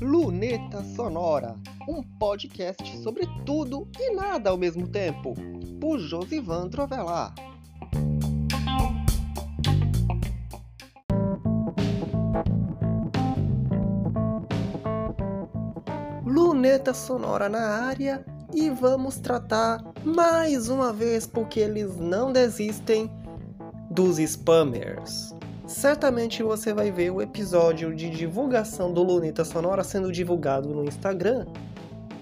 Luneta Sonora, um podcast sobre tudo e nada ao mesmo tempo, por Josivan Trovelar. Luneta Sonora na área e vamos tratar mais uma vez porque eles não desistem dos spammers. Certamente você vai ver o episódio de divulgação do Luneta Sonora sendo divulgado no Instagram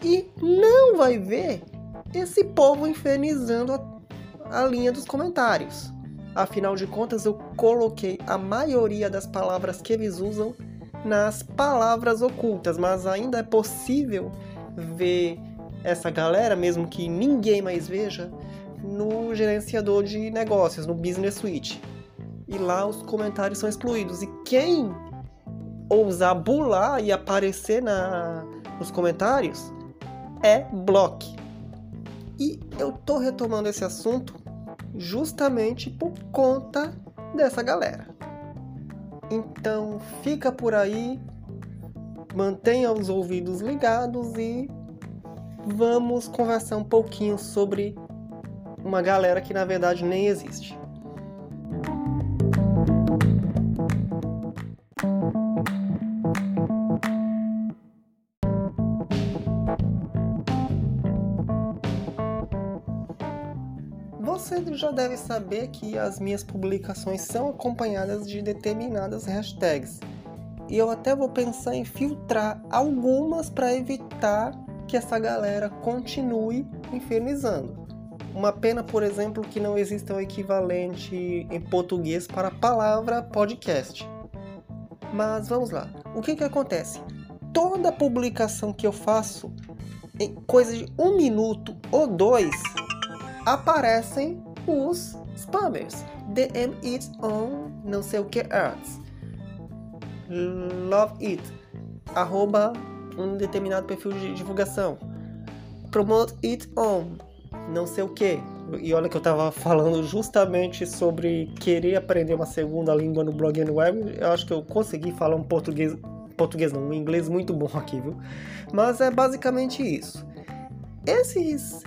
e não vai ver esse povo infernizando a, a linha dos comentários. Afinal de contas, eu coloquei a maioria das palavras que eles usam nas palavras ocultas, mas ainda é possível ver essa galera, mesmo que ninguém mais veja, no gerenciador de negócios, no Business Suite. E lá os comentários são excluídos. E quem ousar bular e aparecer na, nos comentários é block. E eu tô retomando esse assunto justamente por conta dessa galera. Então fica por aí, mantenha os ouvidos ligados e vamos conversar um pouquinho sobre uma galera que na verdade nem existe. Você já deve saber que as minhas publicações são acompanhadas de determinadas hashtags. E eu até vou pensar em filtrar algumas para evitar que essa galera continue infernizando. Uma pena, por exemplo, que não exista um equivalente em português para a palavra podcast. Mas vamos lá. O que, que acontece? Toda publicação que eu faço, em coisa de um minuto ou dois, aparecem os spammers. DM it on não sei o que ads. Love it. Arroba um determinado perfil de divulgação. Promote it on não sei o que. E olha que eu tava falando justamente sobre querer aprender uma segunda língua no blog and web. Eu acho que eu consegui falar um português, português não, um inglês muito bom aqui, viu? Mas é basicamente isso. Esses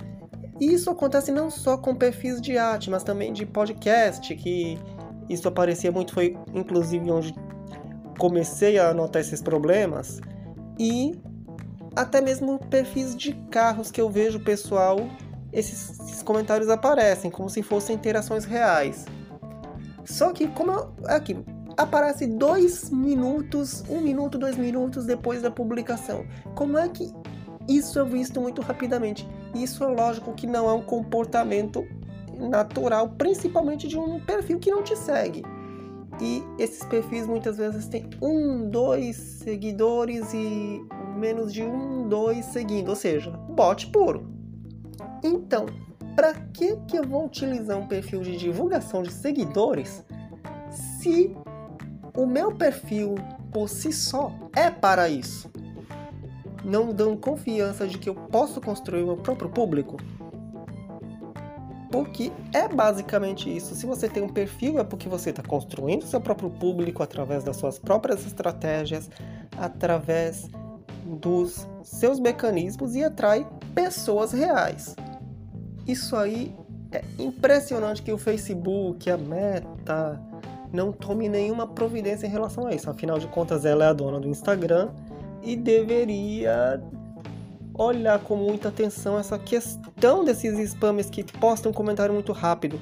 isso acontece não só com perfis de arte, mas também de podcast, que isso aparecia muito, foi inclusive onde comecei a notar esses problemas. E até mesmo perfis de carros que eu vejo pessoal esses, esses, comentários aparecem como se fossem interações reais. Só que como eu, aqui aparece dois minutos, um minuto, dois minutos depois da publicação. Como é que isso é visto muito rapidamente? Isso é lógico que não é um comportamento natural, principalmente de um perfil que não te segue. E esses perfis muitas vezes têm um, dois seguidores e menos de um, dois seguindo, ou seja, bot puro. Então, para que, que eu vou utilizar um perfil de divulgação de seguidores se o meu perfil por si só é para isso? Não dão confiança de que eu posso construir o meu próprio público? Porque é basicamente isso. Se você tem um perfil, é porque você está construindo seu próprio público através das suas próprias estratégias, através dos seus mecanismos e atrai pessoas reais. Isso aí é impressionante que o Facebook, a Meta, não tome nenhuma providência em relação a isso. Afinal de contas, ela é a dona do Instagram e deveria olhar com muita atenção essa questão desses spammers que postam um comentário muito rápido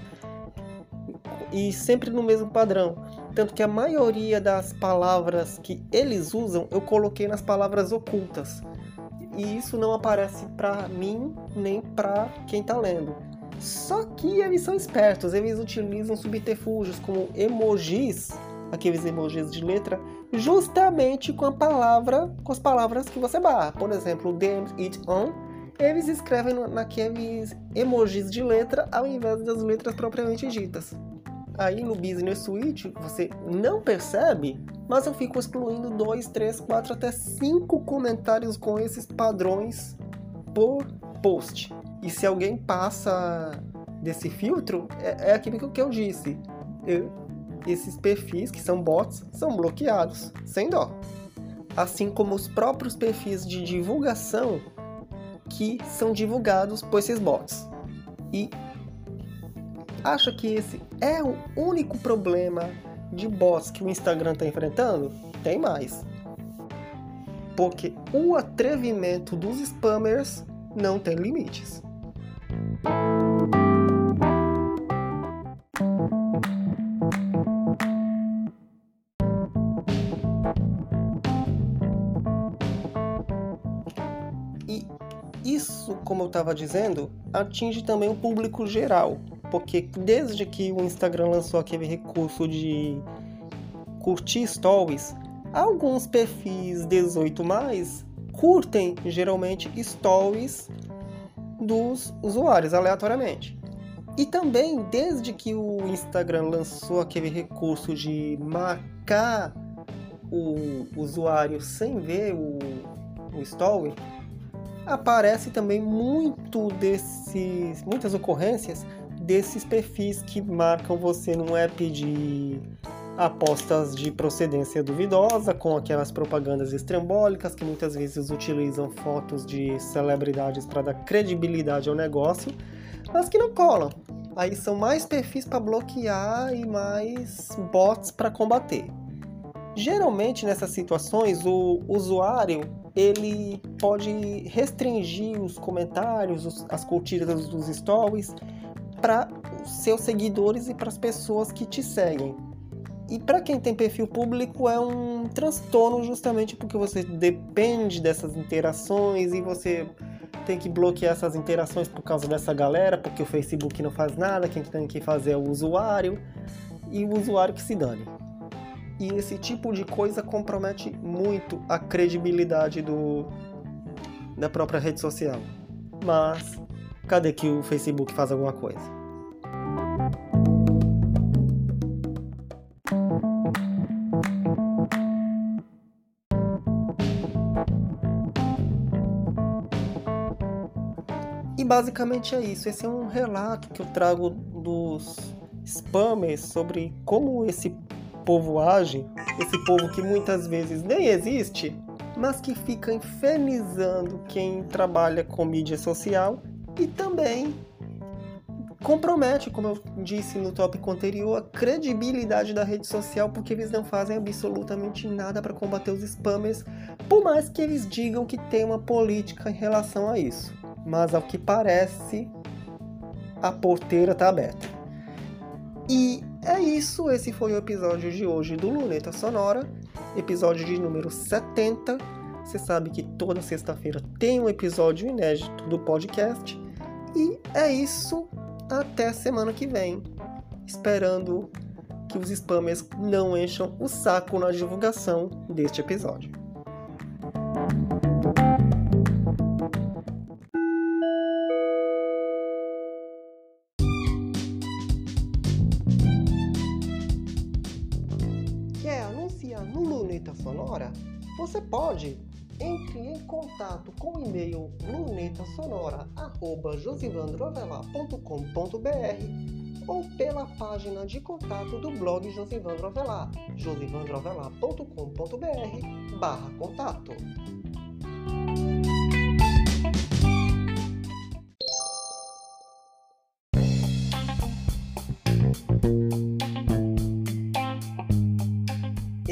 e sempre no mesmo padrão. Tanto que a maioria das palavras que eles usam eu coloquei nas palavras ocultas. E isso não aparece para mim nem para quem está lendo. Só que eles são espertos, eles utilizam subterfúgios como emojis, aqueles emojis de letra, justamente com a palavra, com as palavras que você barra. Por exemplo, damn it on, eles escrevem naqueles emojis de letra ao invés das letras propriamente ditas aí no Business Suite você não percebe, mas eu fico excluindo 2, 3, 4 até 5 comentários com esses padrões por post. E se alguém passa desse filtro, é, é aquilo que eu disse. Eu, esses perfis, que são bots, são bloqueados, sem dó. Assim como os próprios perfis de divulgação que são divulgados por esses bots. E acha que esse é o único problema de bots que o Instagram está enfrentando? Tem mais. Porque o atrevimento dos spammers não tem limites. Isso, como eu estava dizendo, atinge também o público geral, porque desde que o Instagram lançou aquele recurso de curtir stories, alguns perfis 18 mais curtem geralmente stories dos usuários aleatoriamente. E também desde que o Instagram lançou aquele recurso de marcar o usuário sem ver o, o story, aparece também muito desses, muitas ocorrências desses perfis que marcam você num app de apostas de procedência duvidosa, com aquelas propagandas estrambólicas que muitas vezes utilizam fotos de celebridades para dar credibilidade ao negócio, mas que não colam. Aí são mais perfis para bloquear e mais bots para combater. Geralmente nessas situações o usuário ele pode restringir os comentários, as curtidas dos stories para os seus seguidores e para as pessoas que te seguem. E para quem tem perfil público é um transtorno justamente porque você depende dessas interações e você tem que bloquear essas interações por causa dessa galera, porque o Facebook não faz nada, quem tem que fazer é o usuário e o usuário que se dane. E esse tipo de coisa compromete muito a credibilidade do da própria rede social. Mas cadê que o Facebook faz alguma coisa? E basicamente é isso. Esse é um relato que eu trago dos spammers sobre como esse povo age, esse povo que muitas vezes nem existe, mas que fica infernizando quem trabalha com mídia social e também compromete, como eu disse no tópico anterior, a credibilidade da rede social porque eles não fazem absolutamente nada para combater os spammers, por mais que eles digam que tem uma política em relação a isso mas ao que parece a porteira está aberta. E é isso, esse foi o episódio de hoje do Luneta Sonora, episódio de número 70. Você sabe que toda sexta-feira tem um episódio inédito do podcast. E é isso, até semana que vem, esperando que os spammers não encham o saco na divulgação deste episódio. Sonora, você pode entre em contato com o e-mail lunetasonora@josivandroavelar.com.br ou pela página de contato do blog Josivandro Avelar, josivandroavelar.com.br/contato.